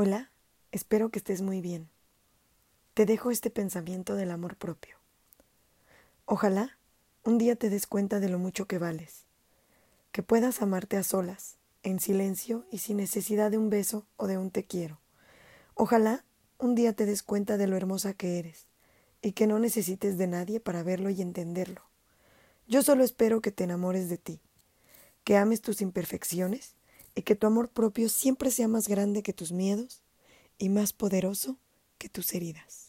Hola, espero que estés muy bien. Te dejo este pensamiento del amor propio. Ojalá un día te des cuenta de lo mucho que vales, que puedas amarte a solas, en silencio y sin necesidad de un beso o de un te quiero. Ojalá un día te des cuenta de lo hermosa que eres y que no necesites de nadie para verlo y entenderlo. Yo solo espero que te enamores de ti, que ames tus imperfecciones y que tu amor propio siempre sea más grande que tus miedos y más poderoso que tus heridas.